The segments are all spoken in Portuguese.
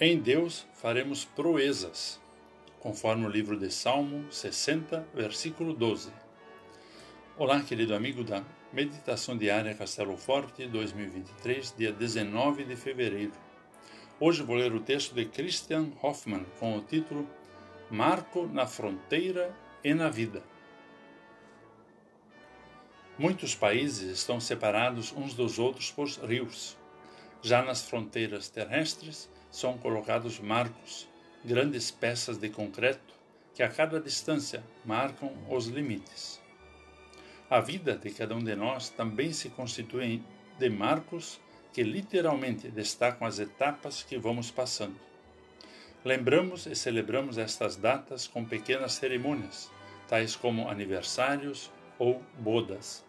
Em Deus faremos proezas, conforme o livro de Salmo 60, versículo 12. Olá, querido amigo da Meditação Diária Castelo Forte 2023, dia 19 de fevereiro. Hoje vou ler o texto de Christian Hoffmann com o título Marco na Fronteira e na Vida. Muitos países estão separados uns dos outros por rios. Já nas fronteiras terrestres, são colocados marcos, grandes peças de concreto que a cada distância marcam os limites. A vida de cada um de nós também se constitui de marcos que literalmente destacam as etapas que vamos passando. Lembramos e celebramos estas datas com pequenas cerimônias, tais como aniversários ou bodas.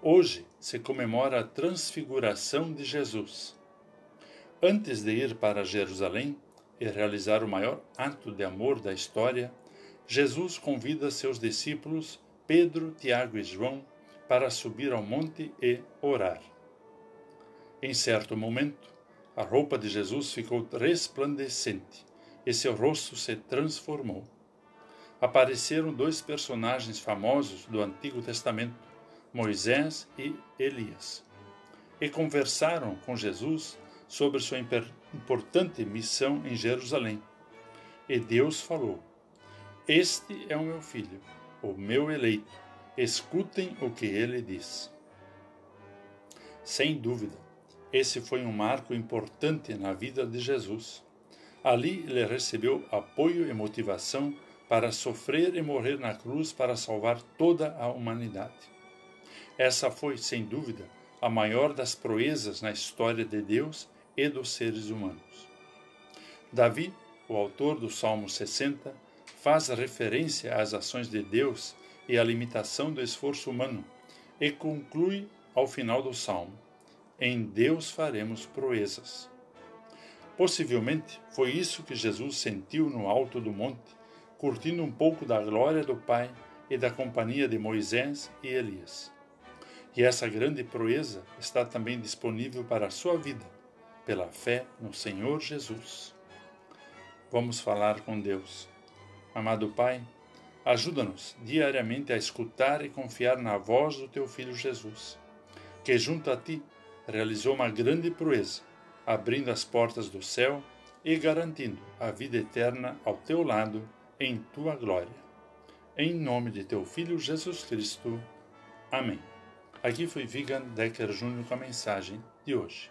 Hoje se comemora a transfiguração de Jesus Antes de ir para Jerusalém e realizar o maior ato de amor da história, Jesus convida seus discípulos, Pedro, Tiago e João, para subir ao monte e orar. Em certo momento, a roupa de Jesus ficou resplandecente e seu rosto se transformou. Apareceram dois personagens famosos do Antigo Testamento, Moisés e Elias, e conversaram com Jesus sobre sua importante missão em Jerusalém. E Deus falou: Este é o meu filho, o meu eleito. Escutem o que ele diz. Sem dúvida, esse foi um marco importante na vida de Jesus. Ali ele recebeu apoio e motivação para sofrer e morrer na cruz para salvar toda a humanidade. Essa foi, sem dúvida, a maior das proezas na história de Deus e dos seres humanos. Davi, o autor do Salmo 60, faz referência às ações de Deus e à limitação do esforço humano e conclui ao final do salmo: Em Deus faremos proezas. Possivelmente foi isso que Jesus sentiu no alto do monte, curtindo um pouco da glória do Pai e da companhia de Moisés e Elias. E essa grande proeza está também disponível para a sua vida pela fé no Senhor Jesus. Vamos falar com Deus. Amado Pai, ajuda-nos diariamente a escutar e confiar na voz do teu Filho Jesus, que junto a ti realizou uma grande proeza, abrindo as portas do céu e garantindo a vida eterna ao teu lado em tua glória. Em nome de teu Filho Jesus Cristo. Amém. Aqui foi Vigan Decker Júnior com a mensagem de hoje.